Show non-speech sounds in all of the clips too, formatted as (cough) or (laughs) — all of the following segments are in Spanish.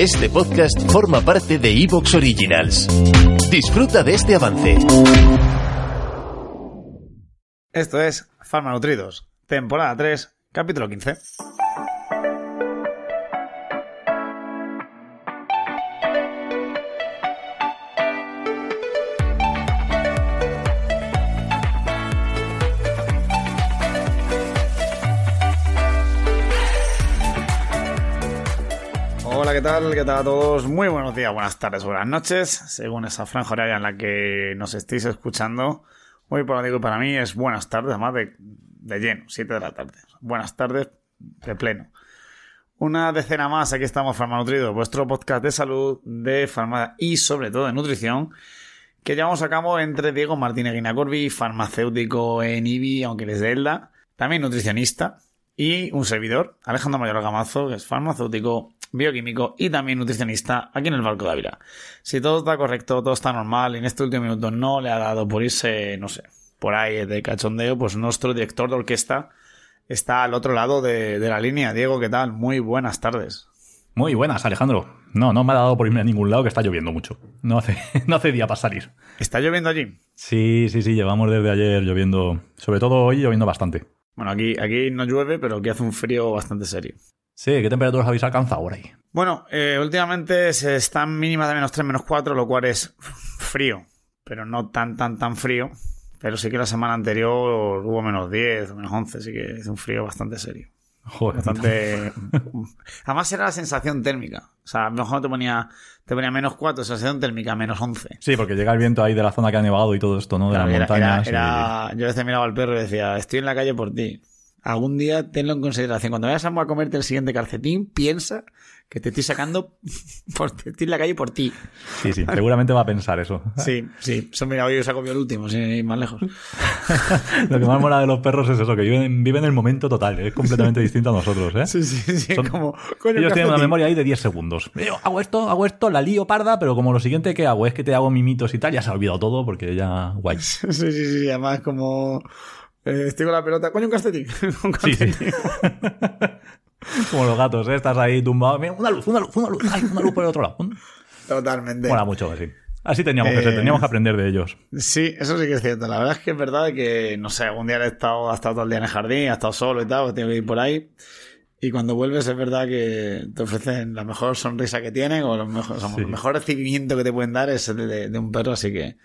Este podcast forma parte de Evox Originals. Disfruta de este avance. Esto es Farma Nutridos, temporada 3, capítulo 15. ¿Qué tal? ¿Qué tal a todos? Muy buenos días, buenas tardes, buenas noches, según esa franja horaria en la que nos estéis escuchando. Hoy, por lo digo, para mí es buenas tardes, además de, de lleno, 7 de la tarde. Buenas tardes de pleno. Una decena más, aquí estamos, Farmanutrido, vuestro podcast de salud, de farmacia y sobre todo de nutrición, que llevamos a cabo entre Diego Martínez Guinacorbi, farmacéutico en IBI, aunque les de Elda, también nutricionista, y un servidor, Alejandro Mayor Gamazo, que es farmacéutico, bioquímico y también nutricionista aquí en el Barco de Ávila. Si todo está correcto, todo está normal y en este último minuto no le ha dado por irse, no sé, por ahí de cachondeo, pues nuestro director de orquesta está al otro lado de, de la línea. Diego, ¿qué tal? Muy buenas tardes. Muy buenas, Alejandro. No, no me ha dado por irme a ningún lado que está lloviendo mucho. No hace, (laughs) no hace día para salir. ¿Está lloviendo allí? Sí, sí, sí, llevamos desde ayer lloviendo, sobre todo hoy lloviendo bastante. Bueno, aquí, aquí no llueve, pero aquí hace un frío bastante serio. Sí, ¿qué temperaturas habéis alcanzado por ahí? Bueno, eh, últimamente se están mínimas de menos 3, menos 4, lo cual es frío, pero no tan, tan, tan frío. Pero sí que la semana anterior hubo menos 10, menos 11, así que es un frío bastante serio. Joder. Bastante... (laughs) Además era la sensación térmica. O sea, a lo mejor te ponía, te ponía menos 4, sensación térmica, menos 11. Sí, porque llega el viento ahí de la zona que ha nevado y todo esto, ¿no? De Claro, las era- montañas. era- era- Yo a veces miraba al perro y decía, estoy en la calle por ti. Algún día tenlo en consideración. Cuando vayas a comerte el siguiente calcetín, piensa que te estoy sacando (laughs) por estoy en la calle por ti. Sí, sí, seguramente va a pensar eso. (laughs) Sí, sí. Eso mira, hoy os ha comido el último, sin ir más lejos. (laughs) Lo que más mola de los perros es eso, que viven, viven el momento total. Es completamente distinto a nosotros, ¿eh? Sí, sí, sí. Son- como, coño, Ellos tienen una memoria ahí de 10 segundos. Yo hago esto, hago esto, la lío parda, pero como lo siguiente que hago es que te hago mimitos y tal, ya se ha olvidado todo porque ya guay. Sí, sí, sí. Además, como. Eh, estoy con la pelota. Coño, un calcetín. (laughs) un Sí, sí. calcetín. (laughs) Como los gatos, ¿eh? Estás ahí tumbado. Mira, una luz, una luz, una luz, ay, una luz por el otro lado. Totalmente. Mola mucho así. Así teníamos que Eh, ser, teníamos que aprender de ellos. Sí, eso sí que es cierto. La verdad es que es verdad que, no sé, un día he estado, ha estado todo el día en el jardín, ha estado solo y tal, pues tengo que ir por ahí. Y cuando vuelves es verdad que te ofrecen la mejor sonrisa que tienen o, los mejor, o sea, Sí. el mejor recibimiento que te pueden dar es el de, de un perro, así que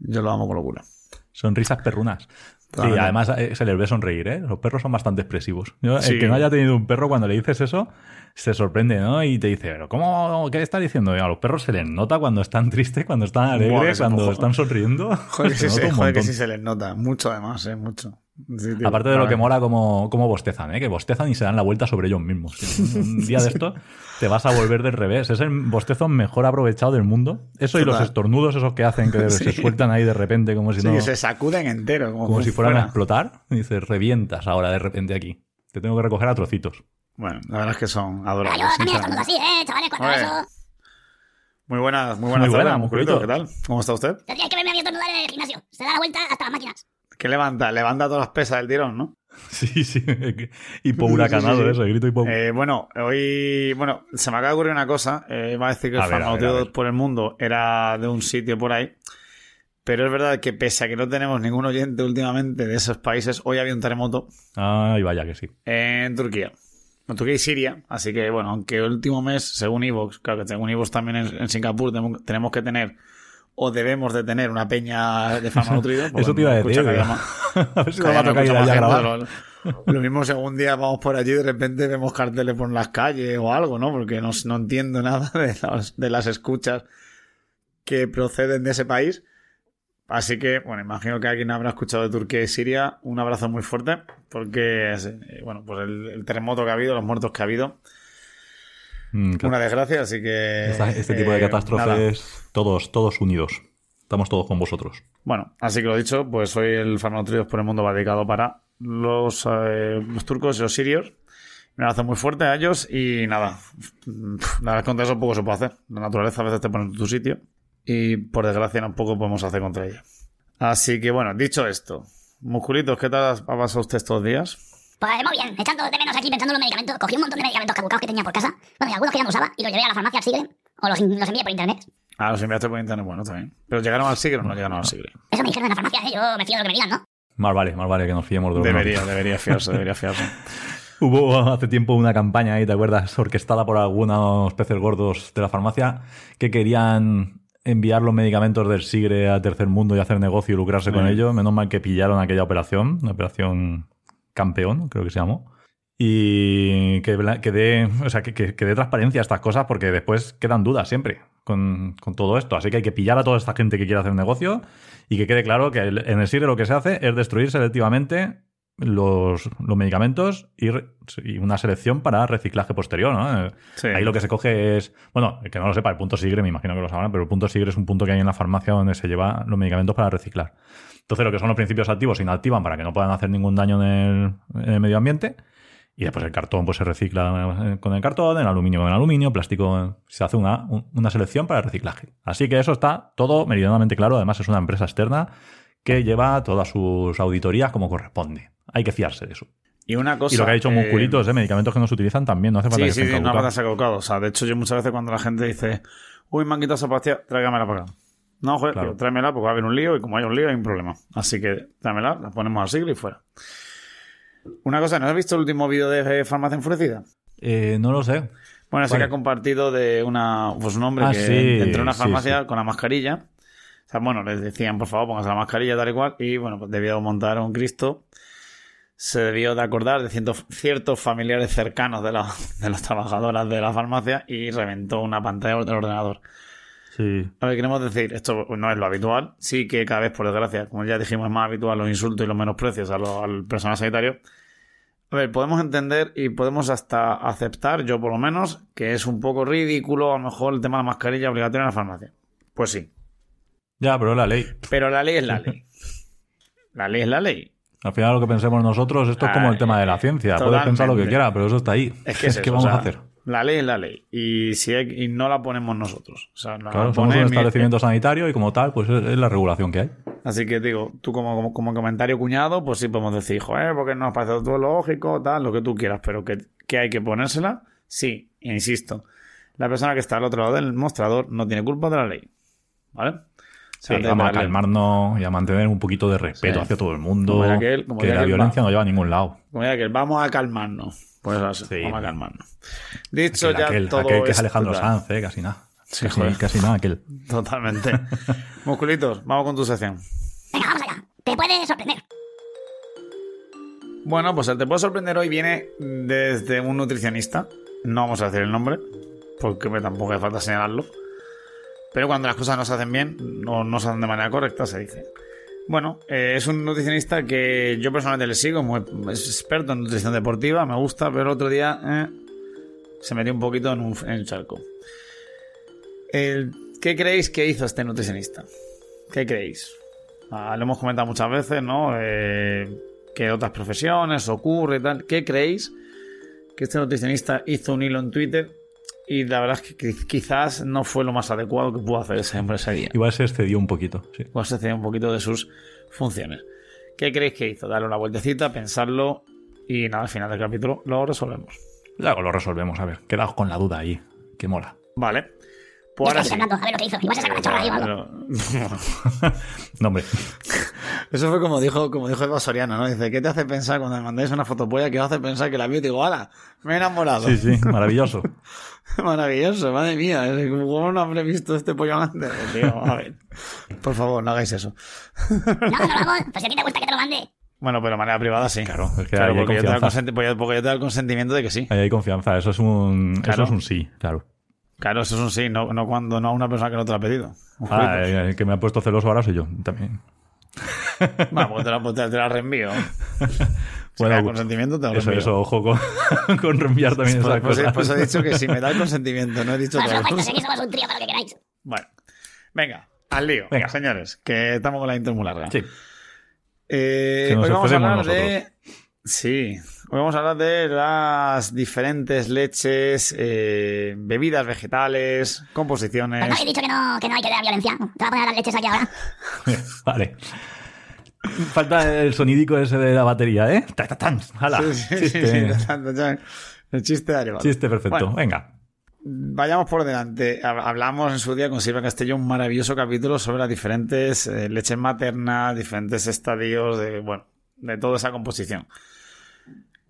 yo lo amo con locura. Sonrisas perrunas. Sí, además eh, se les ve sonreír, ¿eh? Los perros son bastante expresivos. Sí. El que no haya tenido un perro, cuando le dices eso, se sorprende, ¿no? Y te dice, ¿pero cómo? ¿Qué está diciendo? Y a los perros se les nota cuando están tristes, cuando están alegres, cuando están sonriendo. (laughs) Joder, que, sí, se, joder que sí se les nota. Mucho además, eh, mucho. Sí, tío, Aparte de lo que mola como, como bostezan, ¿eh? que bostezan y se dan la vuelta sobre ellos mismos. Un día de (laughs) esto te vas a volver del revés. Es el bostezo mejor aprovechado del mundo. Eso y los estornudos esos que hacen que (laughs) se sueltan ahí de repente como si Sí, no... que se sacuden entero. Como, como si fueran a explotar. Y dices, revientas ahora de repente aquí. Te tengo que recoger a trocitos. Bueno, la verdad es que son adorables. así, ¿eh, chavales? Cuando. Muy buenas, muy buenas Muy tardes, buena, musculito. ¿Qué tal? ¿Cómo está usted? Tendríais que verme a mí estornudar en el gimnasio. Se da la vuelta hasta las máquinas. Que levanta, levanta todas las pesas del tirón, ¿no? (laughs) Sí, sí. Hipo huracanado Sí, sí, grito hipo... Eh, bueno, hoy, bueno, se me acaba de ocurrir una cosa. Eh, iba a decir que el A farmacéutico ver. por el mundo era de un sitio por ahí. Pero es verdad que pese a que no tenemos ningún oyente últimamente de esos países, hoy había un terremoto Ay, vaya que sí. en Turquía. En Turquía y Siria. Así que, bueno, aunque el último mes, según Ivox, claro que según Ivox también en, en Singapur tenemos que tener o debemos de tener una peña de farmanutrido. (laughs) pues Eso te iba a decir. escucha que digo. haya más- (laughs) a ver si que nos va a haya tocar ir mucha allá a más grabar. gente, Lo, lo mismo si algún día vamos por allí de repente vemos carteles por las calles o algo, ¿no? Porque no, no entiendo nada de las, de las escuchas que proceden de ese país. Así que, bueno, imagino que alguien habrá escuchado de Turquía y Siria. Un abrazo muy fuerte, porque, eh, bueno, pues el, el terremoto que ha habido, los muertos que ha habido. Mm, claro. una desgracia, así que... Esta- este tipo de eh, nada. catástrofes, todos, todos unidos. Estamos todos con vosotros. Bueno, así que lo dicho, pues hoy el Farmanutridos por el Mundo va dedicado para los, eh, los turcos y los sirios. Me hace muy fuerte a ellos y nada, la verdad contra eso poco se puede hacer. La naturaleza a veces te pone en tu sitio y por desgracia no poco podemos hacer contra ella. Así que bueno, dicho esto, musculitos, ¿qué tal ha pasado usted estos días? Pues muy bien, echando de menos aquí pensando en los medicamentos. Cogí un montón de medicamentos caducados que tenía por casa. Bueno, y algunos que ya no usaba y los llevé a la farmacia al Sigre. O los, los envié por internet. Ah, los enviaste por internet, bueno, también. Pero llegaron al Sigre o no llegaron al Sigre. Eso me dijeron en la farmacia, ¿eh? Yo me fío de lo que me digan, ¿no? Más vale, más vale que nos fiemos de uno. Debería, debería fiarse, debería fiarse. (laughs) Hubo hace tiempo una campaña ahí, ¿te acuerdas? Orquestada por algunos peces gordos de la farmacia que querían enviar los medicamentos del Sigre a tercer mundo y hacer negocio y lucrarse con ello. Menos mal que pillaron aquella operación, una operación campeón, creo que se llamó. Y que, que dé, o sea, que, que- que dé transparencia a estas cosas porque después quedan dudas siempre con, con todo esto. Así que hay que pillar a toda esta gente que quiere hacer negocio y que quede claro que el- en el Sigre lo que se hace es destruir selectivamente los, los medicamentos y, re- y una selección para reciclaje posterior, ¿no? Eh, Sí. Ahí lo que se coge es, bueno, el que no lo sepa, el punto SIGRE, me imagino que lo sabrán, pero el punto SIGRE es un punto que hay en la farmacia donde se lleva los medicamentos para reciclar. Entonces lo que son los principios activos se inactivan para que no puedan hacer ningún daño en el, en el medio ambiente y después el cartón pues se recicla eh, con el cartón, el aluminio con el aluminio, plástico, eh, se hace una, un- una selección para el reciclaje. Así que eso está todo meridianamente claro, además es una empresa externa que lleva todas sus auditorías como corresponde. Hay que fiarse de eso. Y una cosa... Y lo que ha dicho eh, Musculitos de medicamentos que no se utilizan también, no hace falta Sí, que sí, estén sí, no caducados. pasa caducado. O sea, de hecho, yo muchas veces cuando la gente dice, uy, me han quitado esa pastilla, tráigamela para acá. No, joder, Claro. digo, tráemela porque va a haber un lío y como hay un lío hay un problema. Así que tráemela, la ponemos al siglo y fuera. Una cosa, ¿no has visto el último vídeo de Farmacia Enfurecida? Eh, no lo sé. Bueno, sí que ha compartido de una, pues un hombre Ah, que sí, entró en una sí, farmacia sí. con la mascarilla. O sea, bueno, les decían, por favor, pónganse la mascarilla tal y cual. Y bueno, pues debió montar un Cristo. Se debió de acordar de cientos- ciertos familiares cercanos de, la- (laughs) de las trabajadoras de la farmacia y reventó una pantalla del ordenador. Sí. A ver, queremos decir, esto no es lo habitual. Sí que cada vez, por desgracia, como ya dijimos, es más habitual los insultos y los menosprecios a lo- al personal sanitario. A ver, podemos entender y podemos hasta aceptar, yo por lo menos, que es un poco ridículo a lo mejor el tema de la mascarilla obligatoria en la farmacia. Pues sí. Ya, pero es la ley. Pero la ley es la ley. (laughs) La ley es la ley. Al final lo que pensemos nosotros, esto es como el tema de la ciencia. Puedes pensar lo que quieras, pero eso está ahí. Es que es (laughs) ¿Qué eso, vamos o sea, a hacer? La ley es la ley. Y, si hay- y no la ponemos nosotros. O sea, la Claro, pone somos un mi- establecimiento sanitario y como tal, pues es, es la regulación que hay. Así que digo, tú como, como, como comentario cuñado, pues sí podemos decir, joder, porque nos parece todo lógico, tal, lo que tú quieras, pero que, que hay que ponérsela, sí, e insisto. La persona que está al otro lado del mostrador no tiene culpa de la ley. ¿Vale? Sí, vamos a calmarnos y a mantener un poquito de respeto Sí. hacia todo el mundo. Como aquel- como que la violencia va- no lleva a ningún lado. Como vamos a calmarnos. Pues eso, Sí. vamos a calmarnos. Dicho Aquel, ya aquel- todo aquel que es Alejandro claro, Sanz, eh, casi nada. Sí, casi, joder. casi nada, aquel. (laughs) Totalmente. Musculitos, vamos con tu sección. Venga, vamos allá. Te puede sorprender. Bueno, pues el te puede sorprender hoy viene desde un nutricionista. No vamos a decir el nombre, porque me tampoco hace falta señalarlo. Pero cuando las cosas no se hacen bien, o no se hacen de manera correcta, se dice. Bueno, eh, es un nutricionista que yo personalmente le sigo, es experto en nutrición deportiva, me gusta, pero el otro día eh, se metió un poquito en un, charco. ¿Qué creéis que hizo este nutricionista? ¿Qué creéis? Ah, lo hemos comentado muchas veces, ¿no? Eh, que otras profesiones ocurre y tal. ¿Qué creéis que este nutricionista hizo un hilo en Twitter? Y la verdad es que qui- quizás no fue lo más adecuado que pudo hacer ese hombre ese día. Igual se excedió un poquito. Sí. Igual se excedió un poquito de sus funciones. ¿Qué creéis que hizo? Darle una vueltecita, pensarlo y nada, al final del capítulo lo resolvemos. Luego lo resolvemos, a ver. Quedaos con la duda ahí. Que mola. Vale. Pues ahora sí. hablando, a ver lo que hizo. Igual se saca una chorra ahí o algo. No, hombre. Eso fue como dijo, como dijo Eva Soriano, ¿no? Dice, ¿qué te hace pensar cuando me mandáis una fotopolla que os hace pensar que la vi? Y digo, ¡hala! Me he enamorado. Sí, sí, maravilloso. (laughs) Maravilloso, madre mía. ¿Cómo no habré visto este pollo antes? Tío, a ver. Por favor, no hagáis eso. No, no lo hago. Pues si a ti te gusta que te lo mande. Bueno, pero de manera privada sí. Claro, es que Claro, porque yo, te porque- porque yo te da el consentimiento de que sí. Ahí hay confianza. Eso es un, Claro. eso es un sí, claro. Claro, eso es un sí, no, no cuando no a una persona que no te lo ha pedido. Ah, el que me ha puesto celoso ahora soy yo también. Bueno, pues te la, te- te la reenvío. (laughs) Si me da consentimiento, te lo Eso, reenvío. eso, ojo con, (laughs) con reenviar también Pues, esas pues, cosas. pues he dicho que si me da el (laughs) consentimiento, no he dicho Bueno, otra pues cosa. aquí somos un trío para lo que queráis. Bueno, venga, al lío. Venga. señores, que estamos con la intro muy larga. Sí. Eh, Que nos hoy vamos a hablar de. Sí, hoy vamos a hablar de las diferentes leches, eh, bebidas vegetales, composiciones. Pues no habéis dicho que no, que no hay que dar violencia. Te voy a poner las leches aquí ahora. Vale. Falta el sonidico ese de la batería, ¿eh? Ta, ta, tan. Hala. Sí, sí, Chiste, sí. El chiste de chiste perfecto. Bueno. Venga. Vayamos por delante. Hab- Hablamos en su día con Silvia Castillo un maravilloso capítulo sobre las diferentes eh, leches maternas, diferentes estadios de, bueno, de toda esa composición.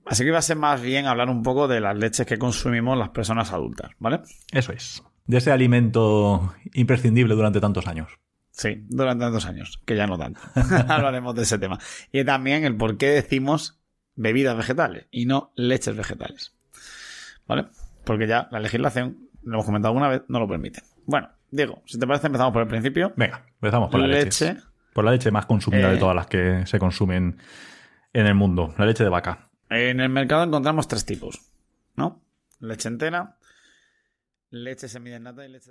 Así que va a ser más bien hablar un poco de las leches que consumimos las personas adultas, ¿vale? Eso es. De ese alimento imprescindible durante tantos años. Sí, durante tantos años, que ya no tanto. (laughs) (laughs) Hablaremos de ese tema. Y también el por qué decimos bebidas vegetales y no leches vegetales. ¿Vale? Porque ya la legislación, lo hemos comentado alguna vez, no lo permite. Bueno, Diego, si te parece, empezamos por el principio. Venga, empezamos por la leche. leche. Por la leche más consumida Eh. de todas las que se consumen en el mundo. La leche de vaca. En el mercado encontramos tres tipos, ¿no? Leche entera, leche semidesnata y leche...